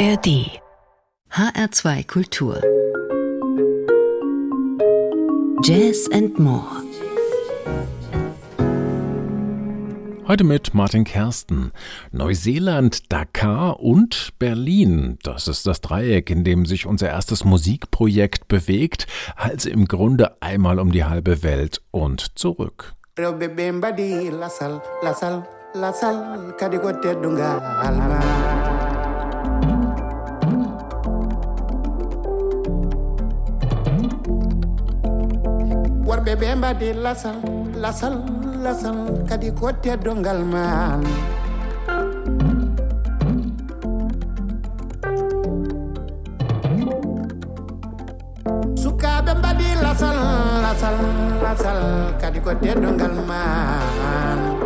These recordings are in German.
ARD HR2 Kultur Jazz and More Heute mit Martin Kersten. Neuseeland, Dakar und Berlin. Das ist das Dreieck, in dem sich unser erstes Musikprojekt bewegt, also im Grunde einmal um die halbe Welt und zurück. Worɓe ɓe mbadi lasal lasal lasal kadi ko teddongal man. Sukaɓe mbadi lasal lasal lasal kadi ko teddongal man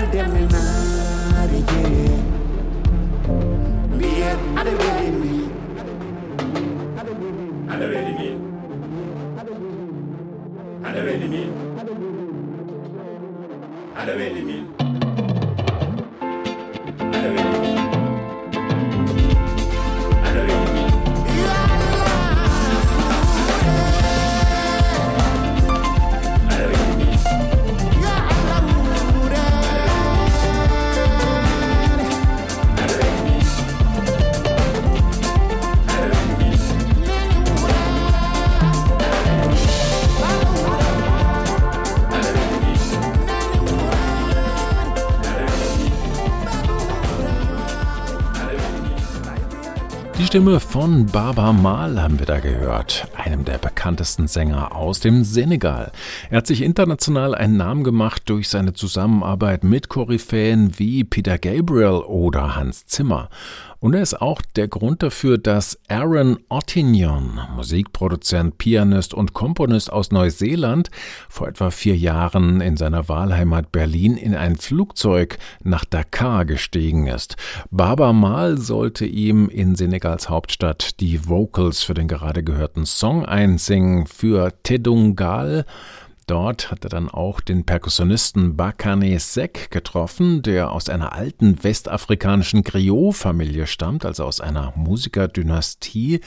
girl, give me Stimme von Baba Mal haben wir da gehört, einem der bekanntesten Sänger aus dem Senegal. Er hat sich international einen Namen gemacht durch seine Zusammenarbeit mit Koryphäen wie Peter Gabriel oder Hans Zimmer. Und er ist auch der Grund dafür, dass Aaron Ottignon, Musikproduzent, Pianist und Komponist aus Neuseeland, vor etwa vier Jahren in seiner Wahlheimat Berlin in ein Flugzeug nach Dakar gestiegen ist. Baba Mal sollte ihm in Senegals Hauptstadt die Vocals für den gerade gehörten Song einsingen für Tedungal, Dort hat er dann auch den Perkussionisten Bakane Sek getroffen, der aus einer alten westafrikanischen Griot-Familie stammt, also aus einer Musikerdynastie.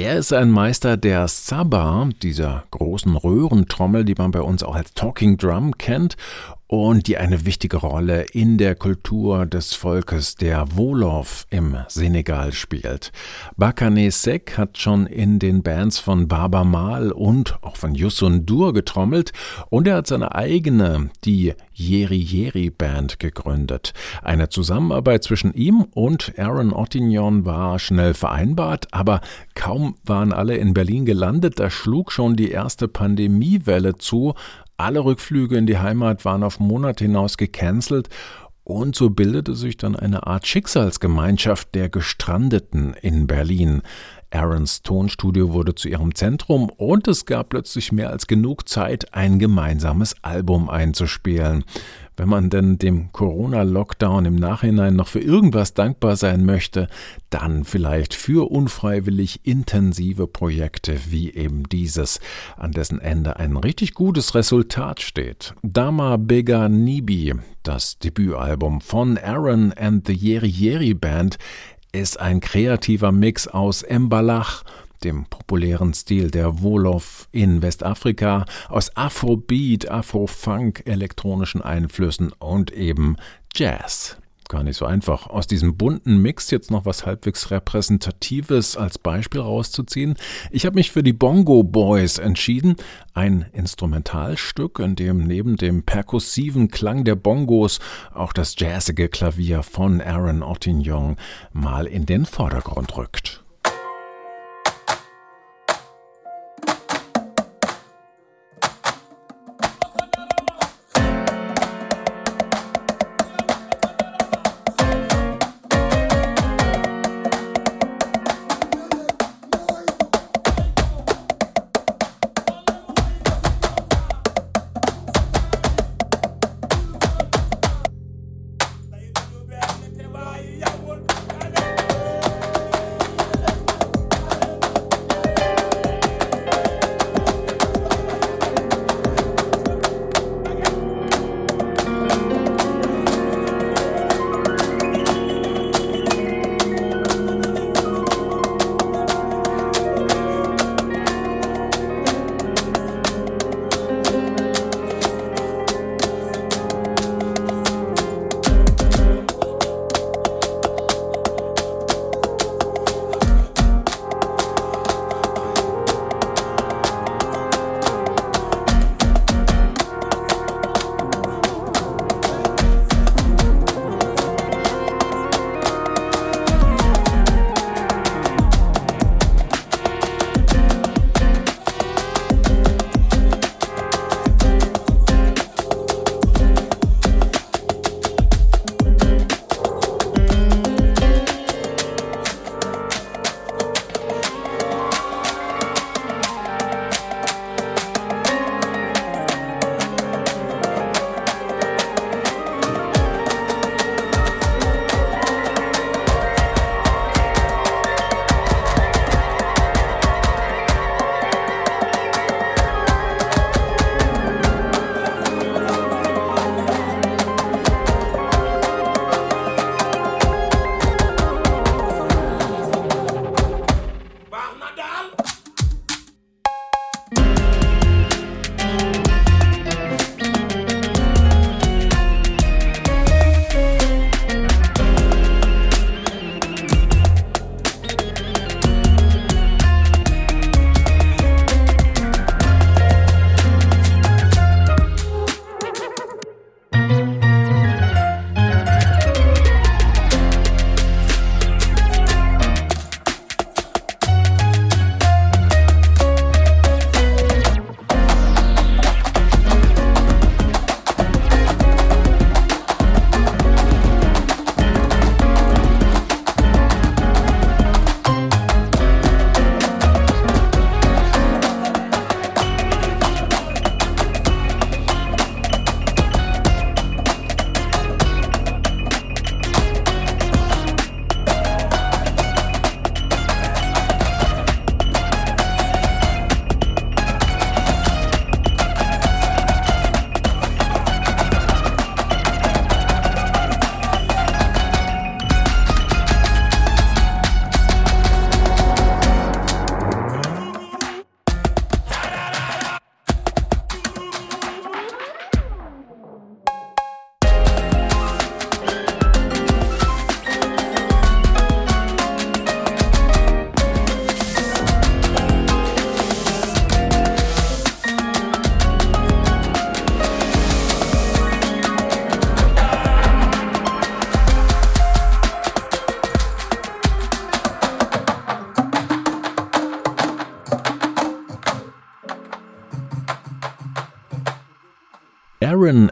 Er ist ein Meister der Saba, dieser großen Röhrentrommel, die man bei uns auch als Talking Drum kennt und die eine wichtige Rolle in der Kultur des Volkes der Wolof im Senegal spielt. Bakane Sek hat schon in den Bands von Baba Mal und auch von Yusun Dur getrommelt und er hat seine eigene, die Yeri Yeri Band gegründet. Eine Zusammenarbeit zwischen ihm und Aaron Ottignon war schnell vereinbart, aber kaum waren alle in Berlin gelandet, da schlug schon die erste Pandemiewelle zu, alle Rückflüge in die Heimat waren auf Monate hinaus gecancelt und so bildete sich dann eine Art Schicksalsgemeinschaft der Gestrandeten in Berlin. Aarons Tonstudio wurde zu ihrem Zentrum und es gab plötzlich mehr als genug Zeit, ein gemeinsames Album einzuspielen. Wenn man denn dem Corona-Lockdown im Nachhinein noch für irgendwas dankbar sein möchte, dann vielleicht für unfreiwillig intensive Projekte wie eben dieses, an dessen Ende ein richtig gutes Resultat steht. Dama Bega Nibi, das Debütalbum von Aaron and the Yeri Yeri Band, ist ein kreativer Mix aus Mbalach, dem populären Stil der Wolof in Westafrika, aus Afrobeat, Afrofunk, elektronischen Einflüssen und eben Jazz. Gar nicht so einfach, aus diesem bunten Mix jetzt noch was halbwegs Repräsentatives als Beispiel rauszuziehen. Ich habe mich für die Bongo Boys entschieden, ein Instrumentalstück, in dem neben dem perkussiven Klang der Bongos auch das jazzige Klavier von Aaron Ottignon mal in den Vordergrund rückt.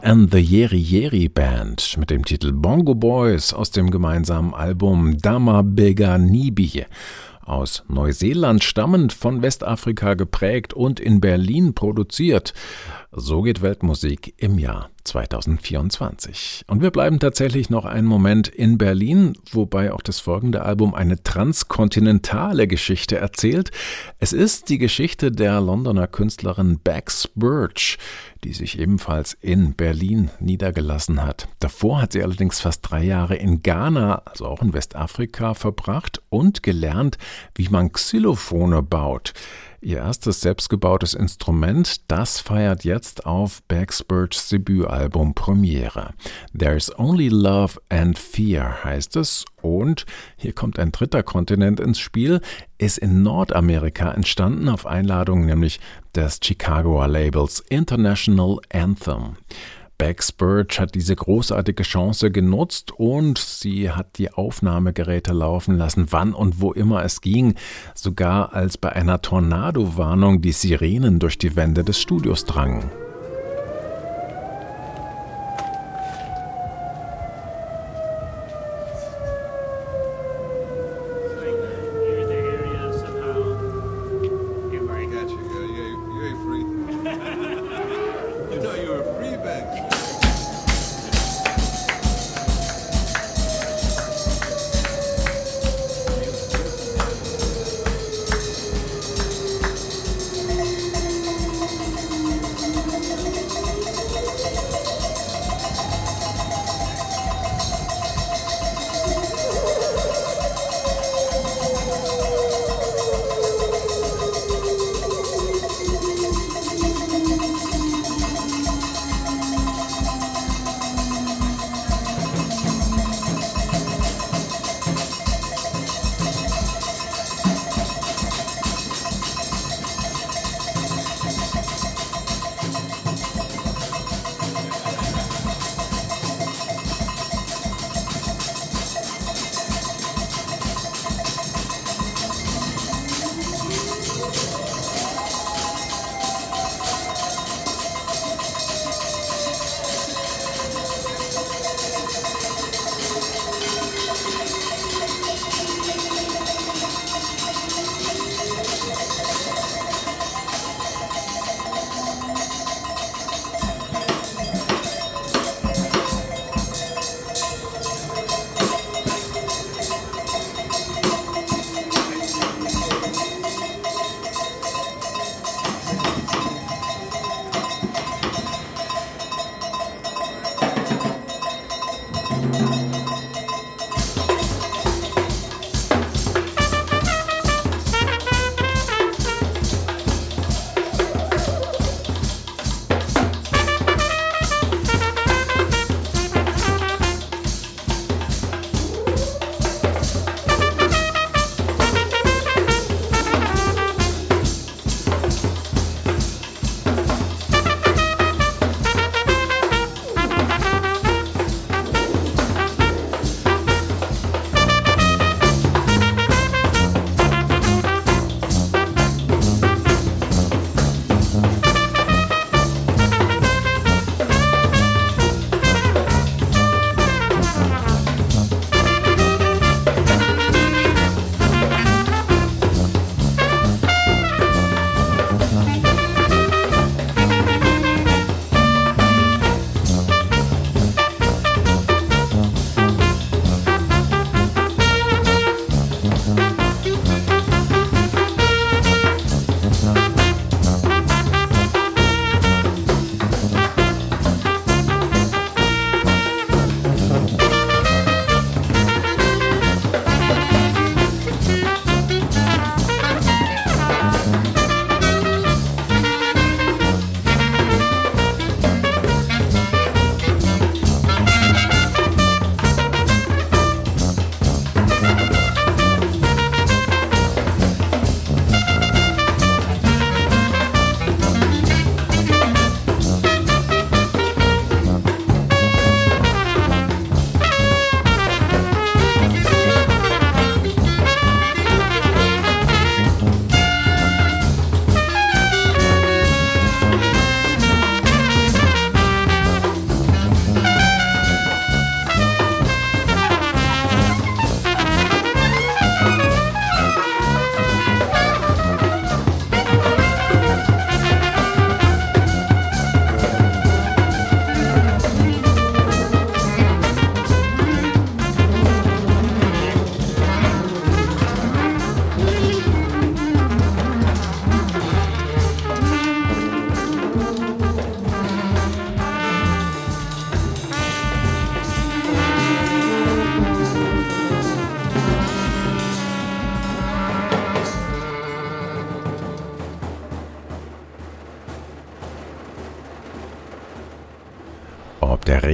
And the Yeri Yeri Band mit dem Titel Bongo Boys aus dem gemeinsamen Album Dama Bega Nibi. Aus Neuseeland stammend, von Westafrika geprägt und in Berlin produziert. So geht Weltmusik im Jahr 2024. Und wir bleiben tatsächlich noch einen Moment in Berlin, wobei auch das folgende Album eine transkontinentale Geschichte erzählt. Es ist die Geschichte der Londoner Künstlerin Bax Birch, die sich ebenfalls in Berlin niedergelassen hat. Davor hat sie allerdings fast drei Jahre in Ghana, also auch in Westafrika, verbracht und gelernt, wie man Xylophone baut. Ihr erstes selbstgebautes Instrument, das feiert jetzt auf Backsburgs Debütalbum Premiere. There's Only Love and Fear heißt es und hier kommt ein dritter Kontinent ins Spiel, ist in Nordamerika entstanden auf Einladung nämlich des Chicagoer Labels International Anthem. Birch hat diese großartige Chance genutzt und sie hat die Aufnahmegeräte laufen lassen, wann und wo immer es ging, sogar als bei einer Tornado-Warnung die Sirenen durch die Wände des Studios drangen.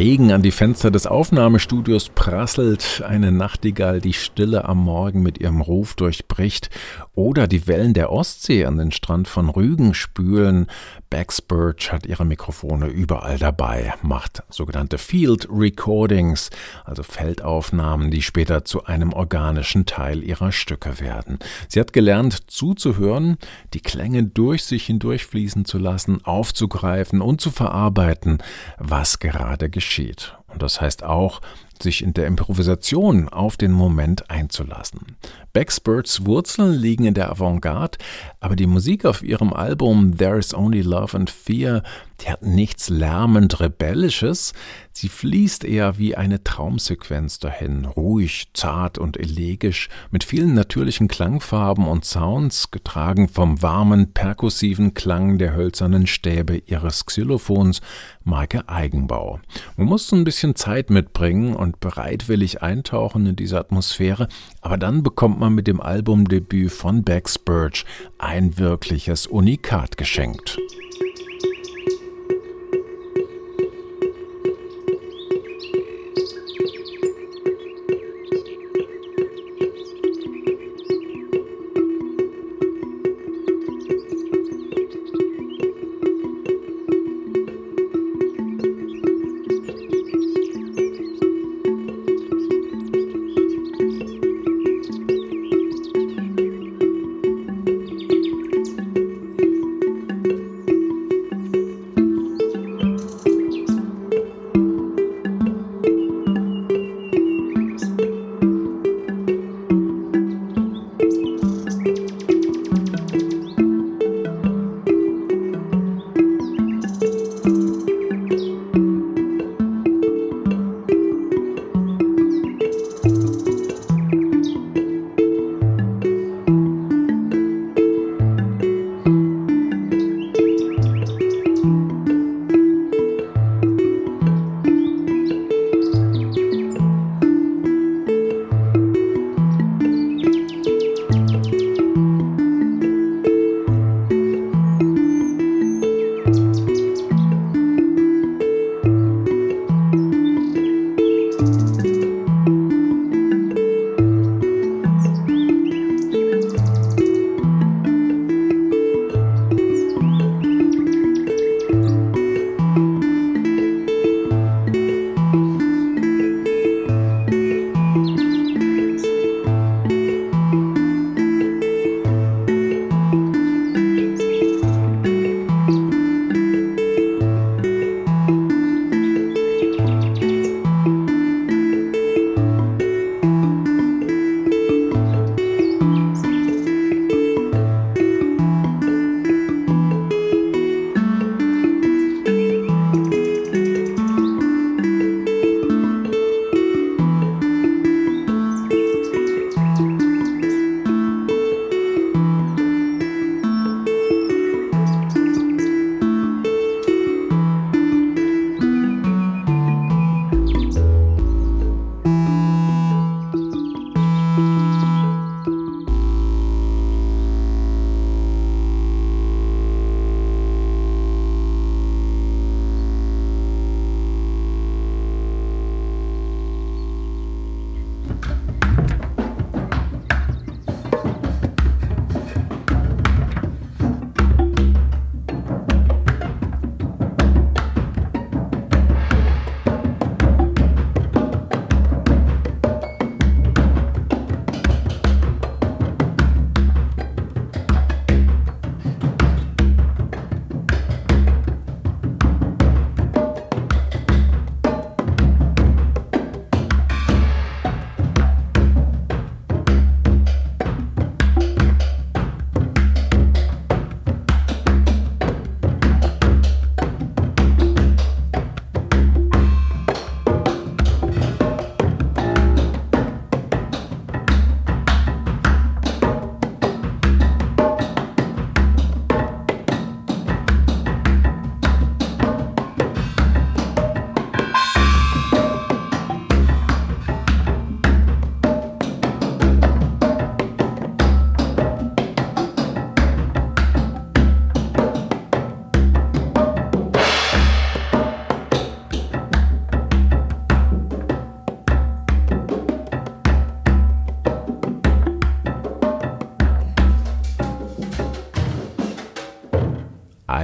Regen an die Fenster des Aufnahmestudios prasselt, eine Nachtigall die Stille am Morgen mit ihrem Ruf durchbricht oder die Wellen der Ostsee an den Strand von Rügen spülen, Backsburge hat ihre Mikrofone überall dabei, macht sogenannte Field Recordings, also Feldaufnahmen, die später zu einem organischen Teil ihrer Stücke werden. Sie hat gelernt zuzuhören, die Klänge durch sich hindurchfließen zu lassen, aufzugreifen und zu verarbeiten, was gerade geschieht. Und das heißt auch, sich in der Improvisation auf den Moment einzulassen. Backspurts Wurzeln liegen in der Avantgarde, aber die Musik auf ihrem Album There is Only Love and Fear, die hat nichts lärmend Rebellisches, sie fließt eher wie eine Traumsequenz dahin, ruhig, zart und elegisch, mit vielen natürlichen Klangfarben und Sounds, getragen vom warmen, perkussiven Klang der hölzernen Stäbe ihres Xylophons, Marke Eigenbau. Man muss ein bisschen Zeit mitbringen und bereitwillig eintauchen in diese Atmosphäre, aber dann bekommt man mit dem Albumdebüt von Bex Birch ein wirkliches Unikat geschenkt.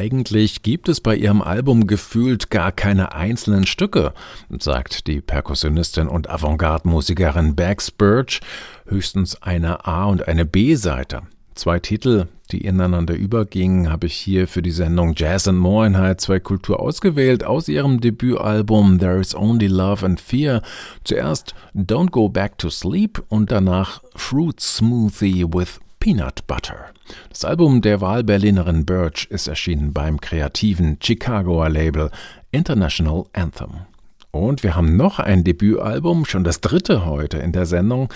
Eigentlich gibt es bei ihrem Album gefühlt gar keine einzelnen Stücke, sagt die Perkussionistin und Avantgarde-Musikerin Bax Birch, höchstens eine A- und eine B-Seite. Zwei Titel, die ineinander übergingen, habe ich hier für die Sendung Jazz and More in H2 Kultur ausgewählt aus ihrem Debütalbum There is Only Love and Fear. Zuerst Don't Go Back to Sleep und danach Fruit Smoothie with Peanut Butter. Das Album der Wahlberlinerin Birch ist erschienen beim kreativen Chicagoer Label International Anthem. Und wir haben noch ein Debütalbum, schon das dritte heute in der Sendung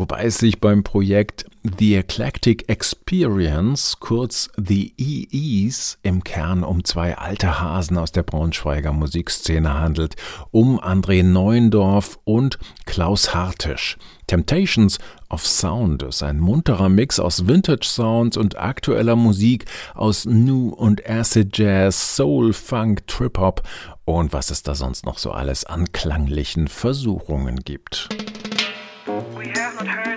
wobei es sich beim Projekt The Eclectic Experience, kurz The EEs, im Kern um zwei alte Hasen aus der Braunschweiger Musikszene handelt, um André Neuendorf und Klaus Hartisch. Temptations of Sound ist ein munterer Mix aus Vintage Sounds und aktueller Musik aus New und Acid Jazz, Soul, Funk, Trip Hop und was es da sonst noch so alles an klanglichen Versuchungen gibt. We have not heard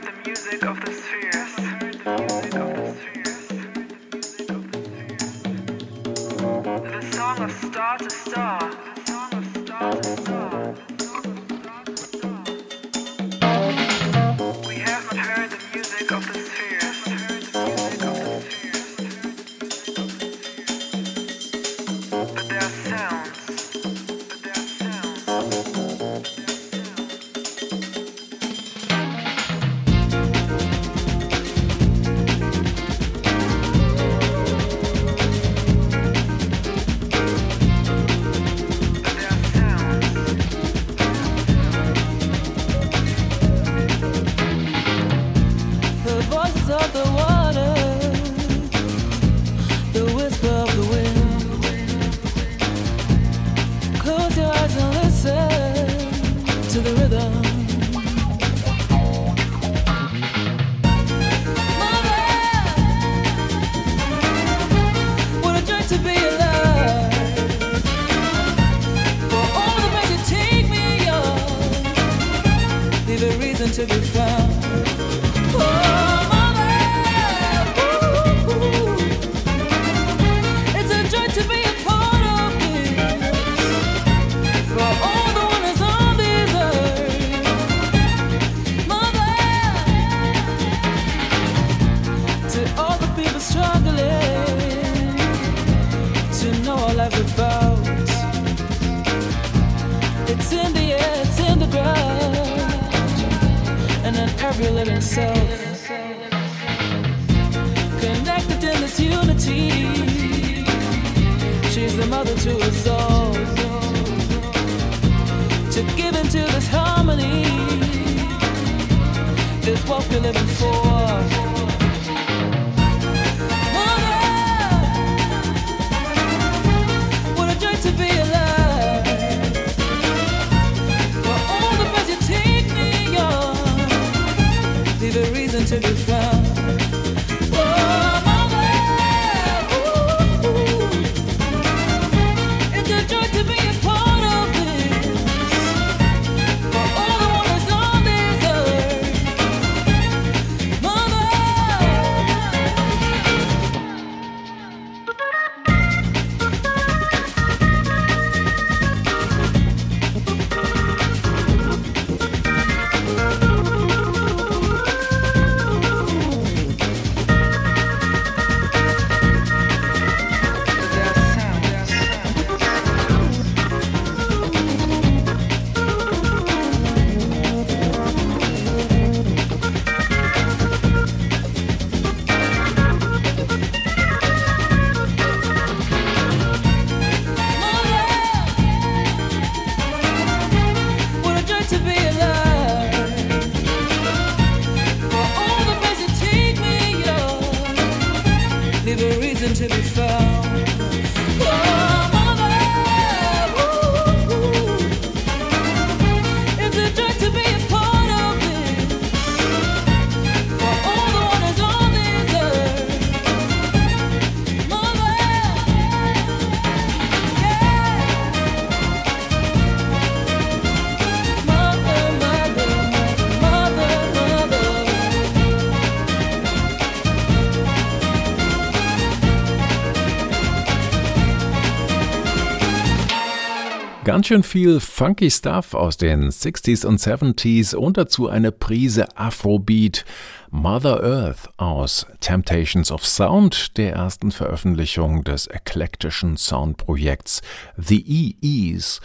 Ganz schön viel funky Stuff aus den 60s und 70s und dazu eine Prise Afrobeat. Mother Earth aus Temptations of Sound, der ersten Veröffentlichung des eklektischen Soundprojekts The EEs.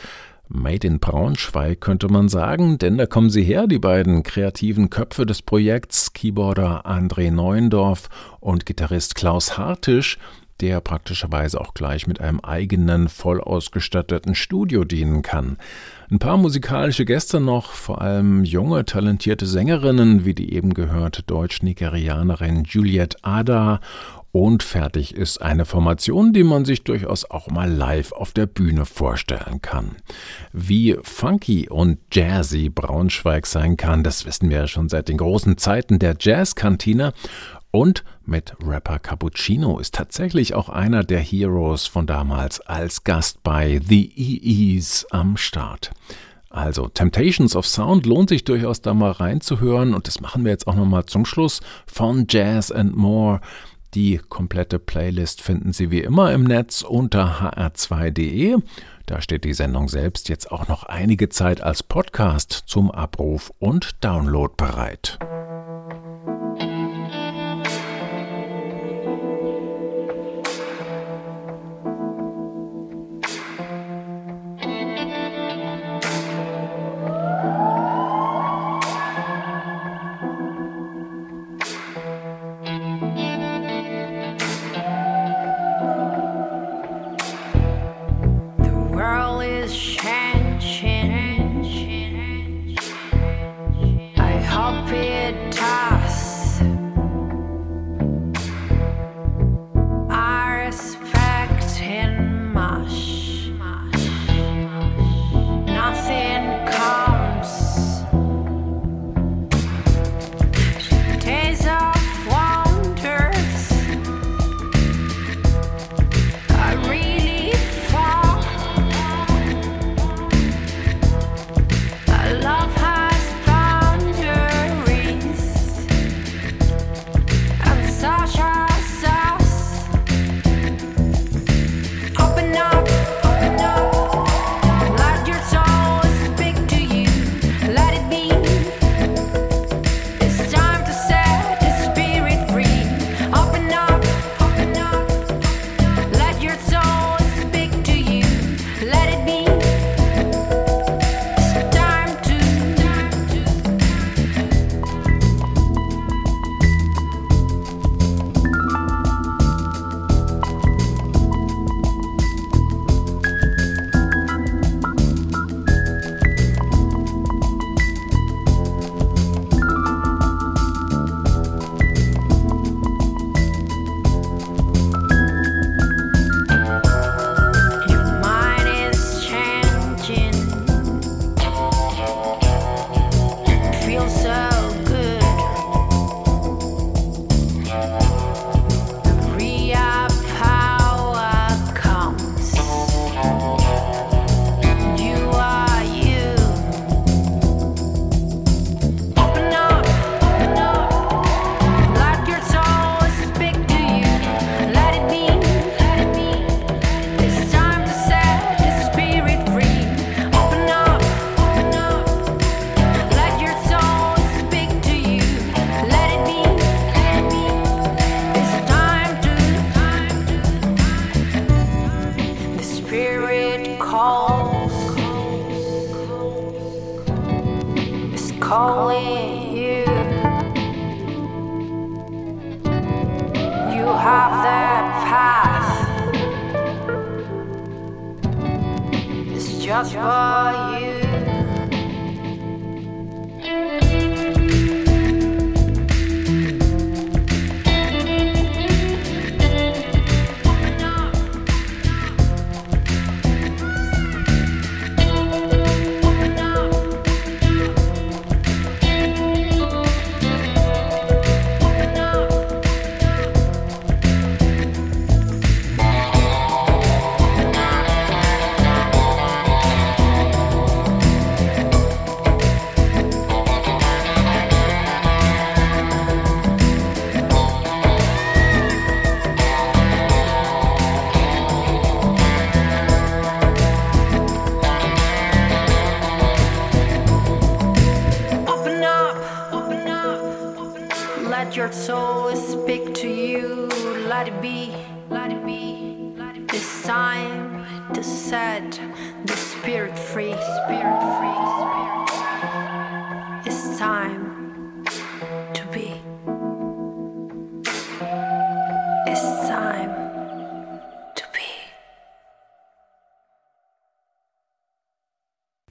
Made in Braunschweig könnte man sagen, denn da kommen sie her, die beiden kreativen Köpfe des Projekts, Keyboarder André Neuendorf und Gitarrist Klaus Hartisch, der praktischerweise auch gleich mit einem eigenen, voll ausgestatteten Studio dienen kann. Ein paar musikalische Gäste noch, vor allem junge, talentierte Sängerinnen, wie die eben gehörte Deutsch-Nigerianerin Juliette Ada und fertig ist eine Formation, die man sich durchaus auch mal live auf der Bühne vorstellen kann. Wie funky und jazzy Braunschweig sein kann, das wissen wir ja schon seit den großen Zeiten der Jazzkantine. Und mit Rapper Cappuccino ist tatsächlich auch einer der Heroes von damals als Gast bei The EEs am Start. Also Temptations of Sound lohnt sich durchaus da mal reinzuhören und das machen wir jetzt auch nochmal zum Schluss von Jazz and More. Die komplette Playlist finden Sie wie immer im Netz unter hr2.de. Da steht die Sendung selbst jetzt auch noch einige Zeit als Podcast zum Abruf und Download bereit.